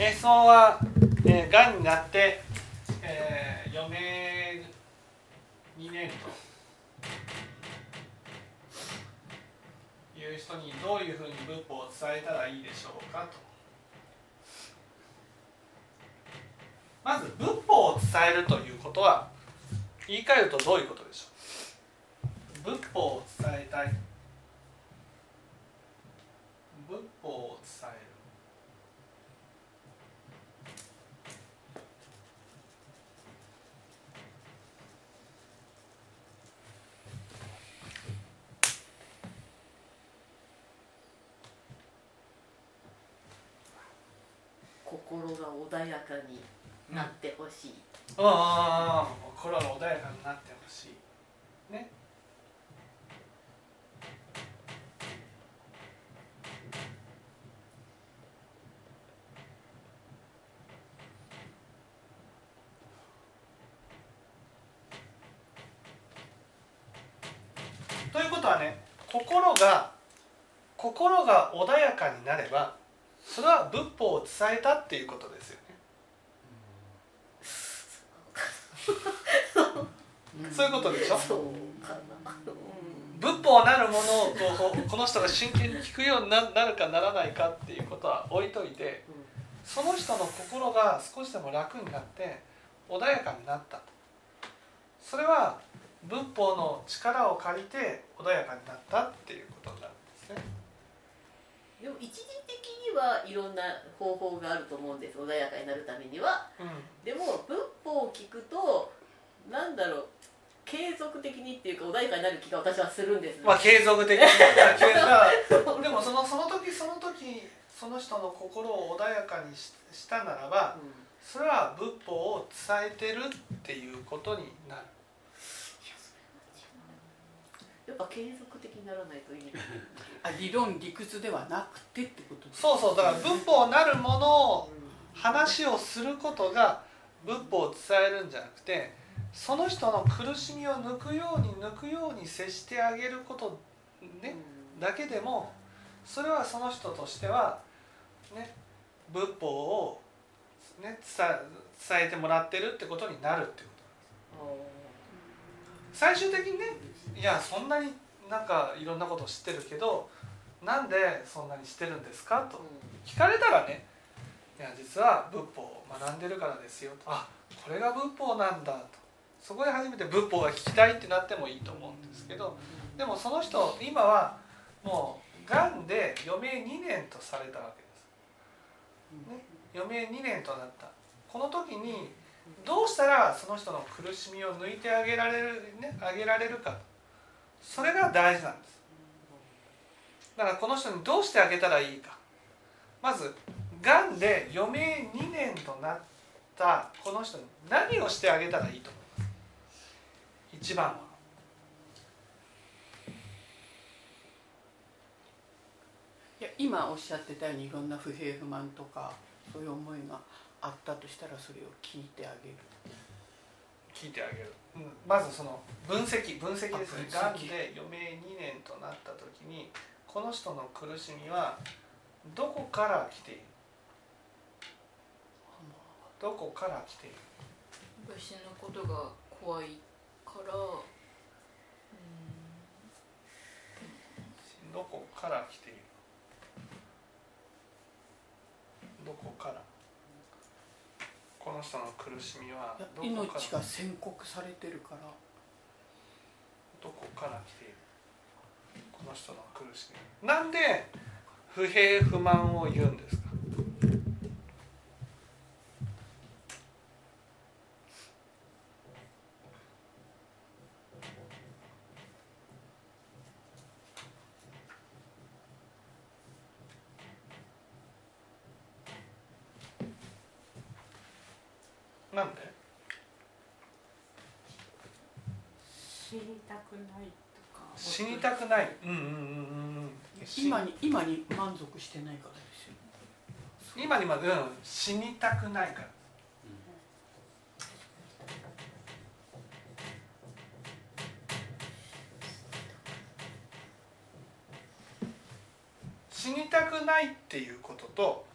え質問は、えー、がんになって、えー、余命2年という人にどういうふうに仏法を伝えたらいいでしょうかと。まず仏法を伝えるということは言い換えるとどういうことでしょう仏法を伝えたい仏法を伝える心が穏やかになってほしい、うん、ああ心が穏やかになってほしい。ね。ということはね心が心が穏やかになればそれは仏法を伝えたっていうことですよそういうことでしょ？仏法なるものをこうこの人が真剣に聞くようになるかならないかっていうことは置いといてその人の心が少しでも楽になって穏やかになったそれは仏法の力を借りて穏やかになったっていうことになるんですね。でも一時的にはいろんな方法があると思うんです穏やかになるためには、うん、でも仏法を聞くとなんだろう継続的にっていうか穏やかになる気が私はするんです、まあ継続的に でもそのその時その時その人の心を穏やかにしたならば、うん、それは仏法を伝えてるっていうことになる。やっぱ継続的にならないといい。あ理論理屈ではなくてってことそうそうだから仏法なるものを話をすることが仏法を伝えるんじゃなくてその人の苦しみを抜くように抜くように接してあげることね、だけでもそれはその人としてはね仏法を、ね、伝えてもらってるってことになるってことなんです最終的にねいやそんなになんかいろんなこと知ってるけどなんでそんなにしてるんですかと。聞かれたらねいや実は仏法を学んでるからですよと。あこれが仏法なんだと。そこで初めて仏法が聞きたいってなってもいいと思うんですけどでもその人今はもうがんで余命2年とされたわけです。ね、余命2年となった。この時にどうしたらその人の苦しみを抜いてあげられる、ね、あげられるか。それが大事なんです。だからこの人にどうしてあげたらいいか。まずがんで余命2年となったこの人に何をしてあげたらいいと思います？一番は。いや今おっしゃってたようにいろんな不平不満とかそういう思いがあったとしたらそれを聞いてあげる。聞いてあげる、うん、まずその分析分析ですね。がんで余命2年となった時にこの人の苦しみはどこから来ている？どこから来ている？死ぬことが怖いからどこから来ている？どこから？この人の苦しみは命が宣告されてるから。どこから来ている？この人の苦しみ。なんで不平不満を言うんですか？なんで？死にたくないとか。死にたくない。うんうんうんうん今に今に満足してないからですよ。今にまで、うん、死にたくないから死にたくないっていうことと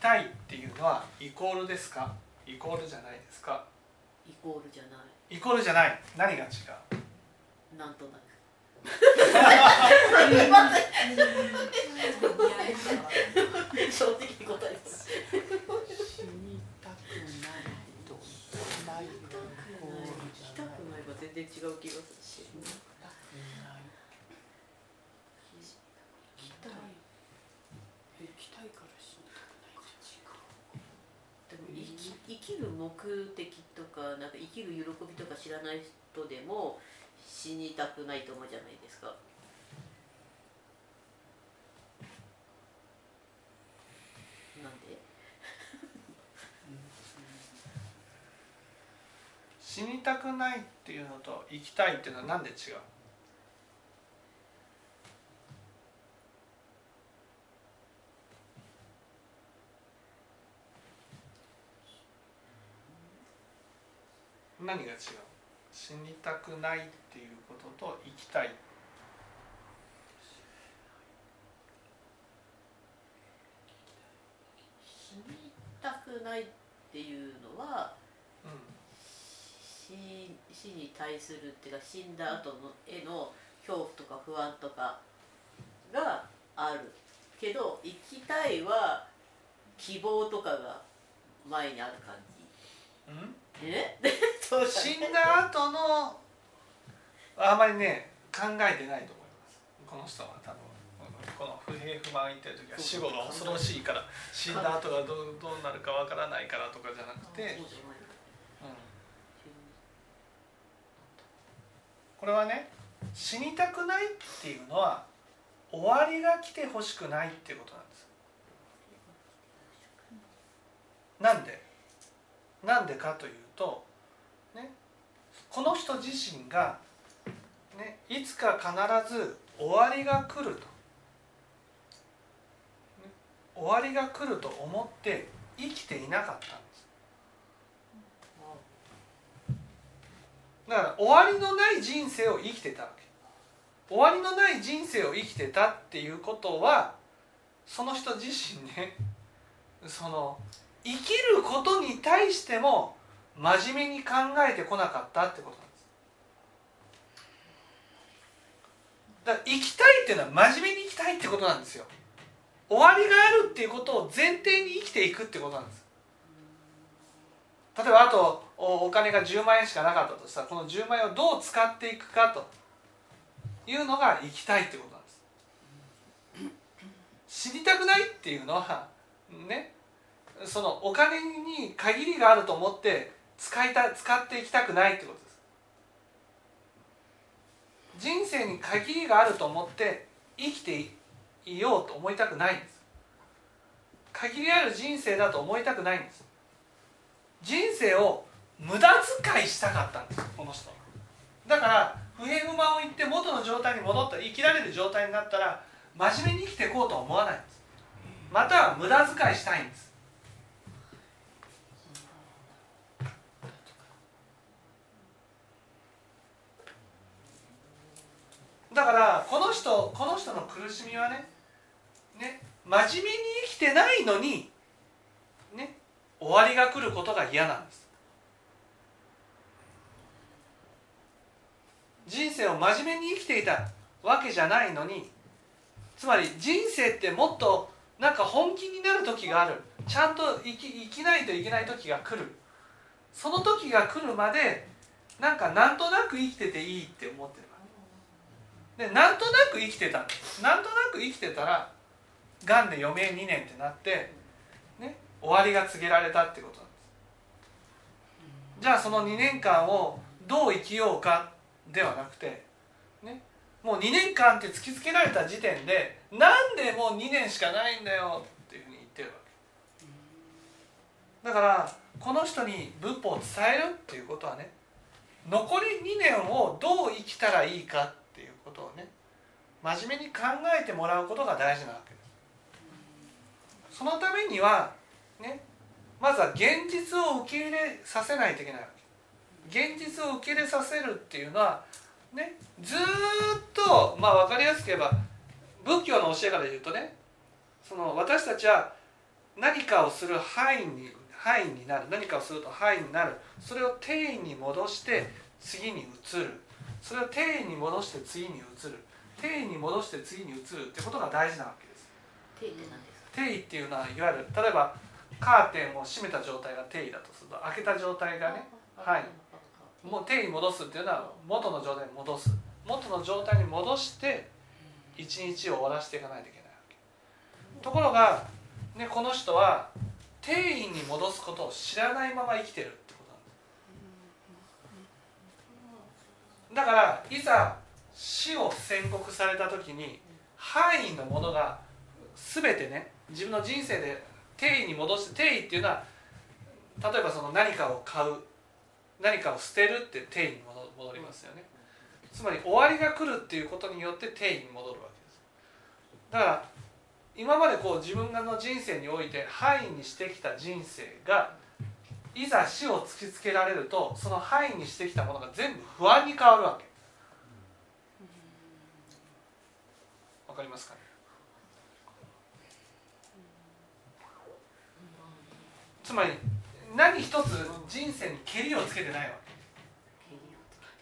たいっていうのはイコールですか？イコールじゃないですか？イコールじゃない。イコールじゃない。何が違う？なんとなく。正直に答えます死にたくない。とないイコール行きたくない。は全然違う気がする。し死にたくない行きたい行きたいから死にたくないじゃでも生き生きる目的とかなんか生きる喜びとか知らない人でも死にたくないと思うじゃないですか。なんで？死にたくないっていうのと生きたいっていうのは何で違う？何が違う？死にたくないっていうことと生きたい。死にたくないっていうのはう死死に対するっていうか死んだ後のへの恐怖とか不安とかがあるけど生きたいは希望とかが前にある感じ。ん、うん？え？そう死んだ後のあまりね考えてないと思います。この人は多分。この不平不満言ってる時は死後が恐ろしいから死んだ後がどうどうなるかわからないからとかじゃなくて、うん、これはね死にたくないっていうのは終わりが来てほしくないっていうことなんです。なんで？なんでかというと、ね、この人自身が、ね、いつか必ず終わりが来ると、ね終わりが来ると思って生きていなかったんです。だから終わりのない人生を生きてたわけ。終わりのない人生を生きてたっていうことはその人自身ねその生きることに対しても真面目に考えてこなかったってことなんです。だから生きたいっていうのは真面目に生きたいってことなんですよ。終わりがあるっていうことを前提に生きていくってことなんです。例えばあとお金が10万円しかなかったとしたらこの10万円をどう使っていくかというのが生きたいってことなんです。知りたくないっていうのはねそのお金に限りがあると思って使いた使っていきたくないってことです。人生に限りがあると思って生きていようと思いたくないんです。限りある人生だと思いたくないんです。人生を無駄遣いしたかったんですこの人だから不平不満を言って元の状態に戻った生きられる状態になったら真面目に生きていこうとは思わないんです。または無駄遣いしたいんです。だからこの人この人の苦しみはねね真面目に生きてないのにね終わりが来ることが嫌なんです。人生を真面目に生きていたわけじゃないのにつまり人生ってもっとなんか本気になる時がある。ちゃんと生き生きないといけない時が来る。その時が来るまでなんかなんとなく生きてていいって思ってる。でなんとなく生きてた。なんとなく生きてたらがんで余命2年ってなって、ね、終わりが告げられたってことなんです。じゃあその2年間をどう生きようかではなくて、ね、もう2年間って突きつけられた時点でなんでもう2年しかないんだよっていうふうに言ってるわけ。だからこの人に仏法を伝えるっていうことはね残り2年をどう生きたらいいかことをね真面目に考えてもらうことが大事なわけです。そのためにはねまずは現実を受け入れさせないといけないわけ。現実を受け入れさせるっていうのはねずっとまあ分かりやすく言えば仏教の教えから言うとねその私たちは、何かをする範囲に範囲になる。何かをすると範囲になる。それを定位に戻して次に移る。それを定位に戻して次に移る。定位に戻して次に移るってことが大事なわけです。定って何ですか？定位っていうのはいわゆる例えばカーテンを閉めた状態が定位だとすると開けた状態がねはい。もう定位に戻すっていうのは元の状態に戻す。元の状態に戻して一日を終わらせていかないといけないわけ。ところが、ね、この人は定位に戻すことを知らないまま生きてるってことなんですだからいざ死を宣告された時に範囲のものが全てね自分の人生で定位に戻して定位っていうのは例えばその何かを買う何かを捨てるって定位に戻りますよね。つまり終わりが来るっていうことによって定位に戻るわけです。だから今までこう自分の人生において範囲にしてきた人生がいざ死を突きつけられるとその範囲にしてきたものが全部不安に変わるわけ。わかりますかね？つまり何一つ人生にけりをつけてないわ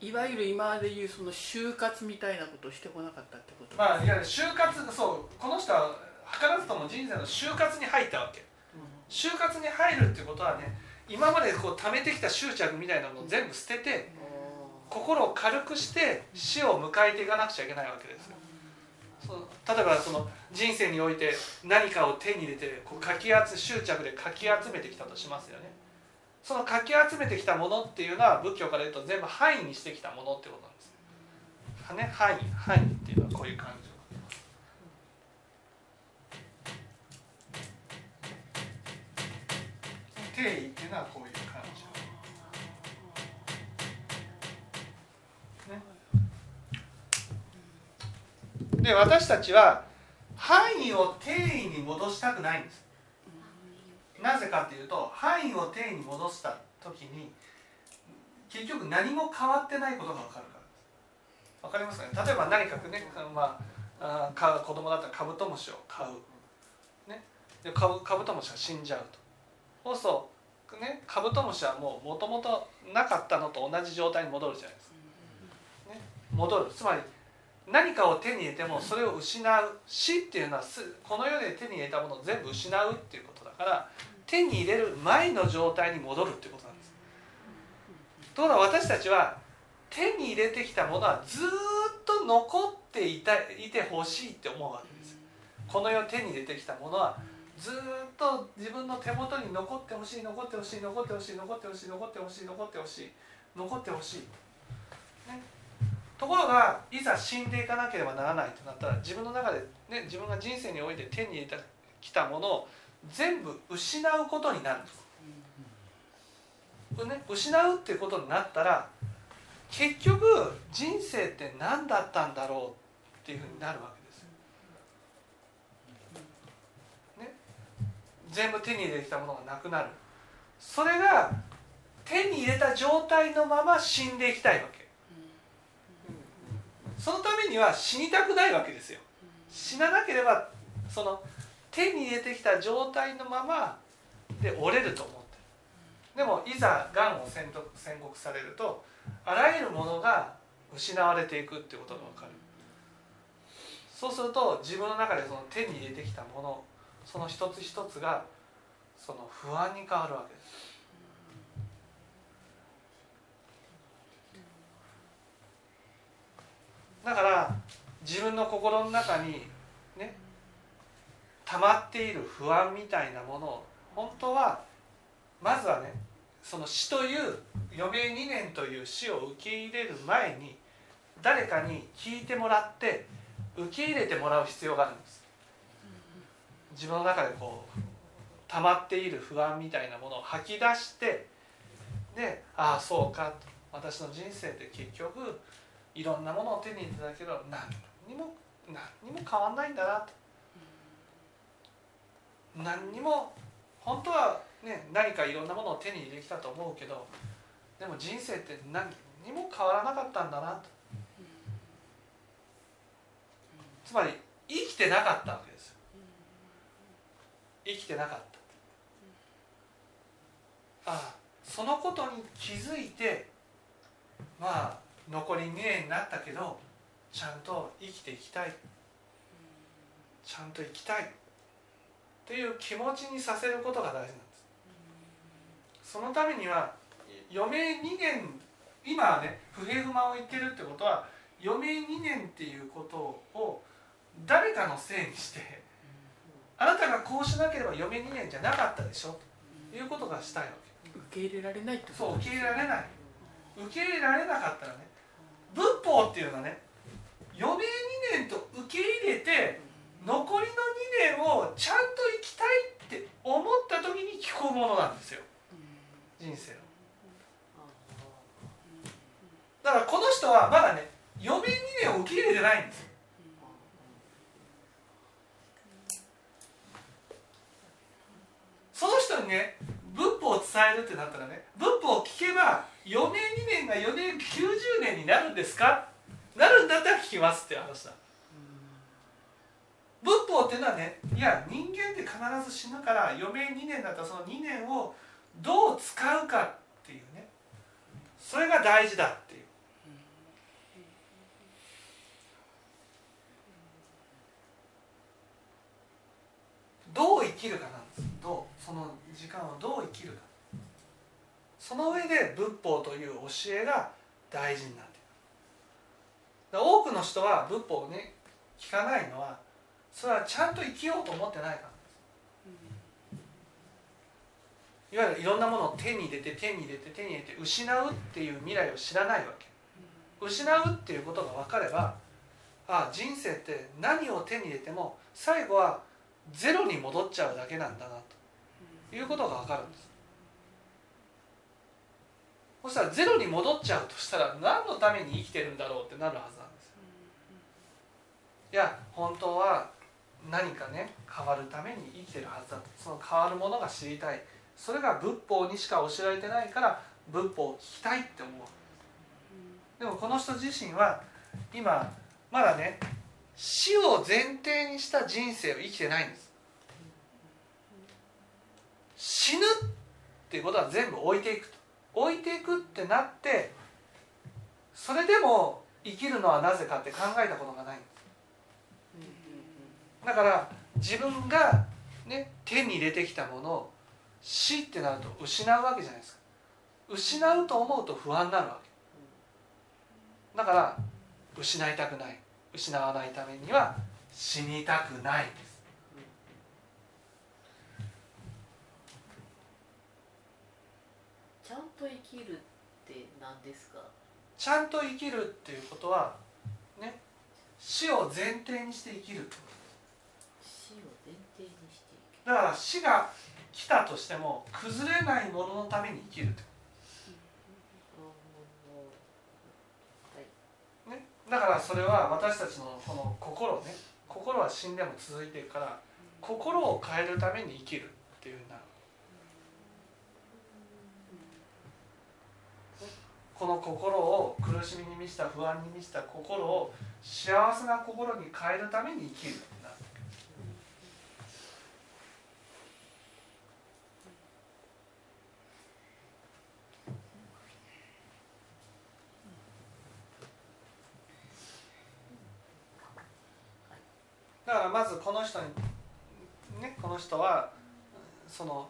いわゆる今まで言うその就活みたいなことをしてこなかったってこと？けまあいや就活そうこの人は図らずとも人生の就活に入ったわけ。就活に入るっていうことはね今までこう貯めてきた執着みたいなのを全部捨てて心を軽くして死を迎えていかなくちゃいけないわけですよ。例えばその人生において何かを手に入れてこうかき集執着でかき集めてきたとしますよね。そのかき集めてきたものっていうのは仏教から言うと全部範囲にしてきたものってことなんです。ね範囲範囲っていうのはこういう感じ定位っていうのはこういう感じね、で私たちは範囲を定位に戻したくないんです。なぜかっていうと範囲を定位に戻した時に結局何も変わってないことが分かるからです。分かりますかね？例えば何かね、まあ、あ子供だったらカブトムシを飼う、ね、でカブカブトムシが死んじゃうと。そうするとねカブトムシはもうもともとなかったのと同じ状態に戻るじゃないですか、ね、戻る。つまり何かを手に入れてもそれを失う死っていうのはこの世で手に入れたものを全部失うっていうことだから手に入れる前の状態に戻るっていうことなんです。ところが私たちは手に入れてきたものはずっと残っていたいてほしいって思うわけです。この世手に入れてきたものはずっと自分の手元に残ってほしい残ってほしい残ってほしい残ってほしい残ってほしい残ってほしい残ってほしい、ね、ところがいざ死んでいかなければならないとなったら自分の中で、ね、自分が人生において手に入れてきたものを全部失うことになるんです、ね、失うっていうことになったら結局人生って何だったんだろうっていうふうになるわけですね、全部手に入れてきたものがなくなる。それが手に入れた状態のまま死んでいきたいわけ。そのためには死にたくないわけですよ。死ななければその手に入れてきた状態のままで折れると思ってる。でもいざがんを宣告されるとあらゆるものが失われていくってことが分かる。そうすると自分の中でその手に入れてきたものその一つ一つがその不安に変わるわけです。だから自分の心の中にね溜まっている不安みたいなものを本当はまずはねその死という余命2年という死を受け入れる前に誰かに聞いてもらって受け入れてもらう必要があるんです。自分の中でこう溜まっている不安みたいなものを吐き出してでああそうかと私の人生って結局いろんなものを手に入れたけど何にも何にも変わんないんだなと。何にも本当はね何かいろんなものを手に入れてきたと思うけどでも人生って何にも変わらなかったんだなと。つまり生きてなかったわけ。生きてなかった。あそのことに気づいてまあ残り2年になったけどちゃんと生きていきたい。ちゃんと生きたい。っていう気持ちにさせることが大事なんです。そのためには余命2年今はね不平不満を言ってるってことは余命2年っていうことを誰かのせいにしてあなたがこうしなければ余命2年じゃなかったでしょ。ということがしたいわけ。受け入れられないってそう受け入れられない。受け入れられなかったらね仏法っていうのはね余命2年と受け入れて残りの2年をちゃんと生きたいって思った時に聞くものなんですよ。人生をだからこの人はまだね余命2年を受け入れてないんですよその人にね仏法を伝えるってなったらね仏法を聞けば余命2年が4年90年になるんですか？なるんだったら聞きますっていう話だ。仏法っていうのはねいや人間って必ず死ぬから余命2年だったらその2年をどう使うかっていうね。それが大事だっていう。どう生きるかなんです。どうその時間をどう生きるかその上で仏法という教えが大事になっている多くの人は仏法をね聞かないのはそれはちゃんと生きようと思ってないからいわゆるいろんなものを手に入れて手に入れて手に入れて失うっていう未来を知らないわけ。失うっていうことが分かればあ人生って何を手に入れても最後はゼロに戻っちゃうだけなんだなということが分かるんですそしたらゼロに戻っちゃうとしたら何のために生きてるんだろうってなるはずなんですよ。いや本当は何かね変わるために生きてるはずだとその変わるものが知りたい。それが仏法にしか教えられてないから仏法を聞きたいって思う。でもこの人自身は今まだね死を前提にした人生を生きてないんです。死ぬっていうことは全部置いていくと置いていくってなってそれでも生きるのはなぜかって考えたことがない。んですだから自分が、ね、手に入れてきたものを死ってなると失うわけじゃないですか。失うと思うと不安になるわけ。だから失いたくない。失わないためには死にたくないんですゃんと生きるって何ですか？ちゃんと生きるっていうことはね死を前提にして生きる。死を前提にしてだから死が来たとしても崩れないもののために生きるね、だからそれは私たちのこの心ね心は死んでも続いていくから心を変えるために生きるっていうふうになるこの心を苦しみに満ちた不安に満ちた心を幸せな心に変えるために生きるってなるだからまずこの人にねこの人はその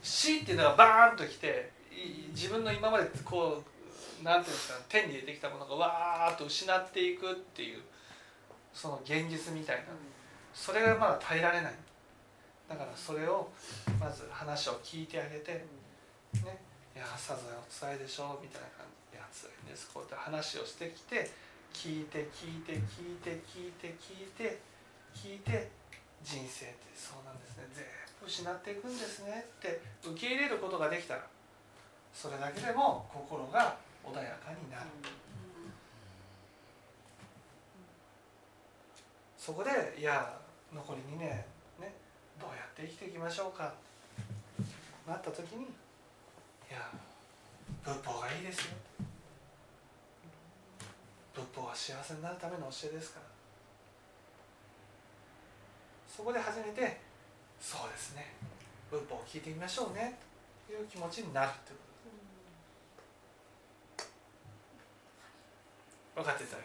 死っていうのがバーンときて自分の今までこうなんていうんですか手に入れてきたものがわーっと失っていくっていうその現実みたいな。それがまだ耐えられない。だからそれをまず話を聞いてあげてねいやさぞやお辛いでしょみたいな感じ「いや辛いんです」こうやって話をしてきて聞いて聞いて聞いて聞いて聞いて聞いて人生ってそうなんですね。全部失っていくんですねって受け入れることができたらそれだけでも心が穏やかになる。そこでいや残り2年ねどうやって生きていきましょうか。なった時にいや仏法がいいですよ。仏法は幸せになるための教えですから。そこで初めてそうですね。仏法を聞いてみましょうね。いう気持ちになるってことです分かってた。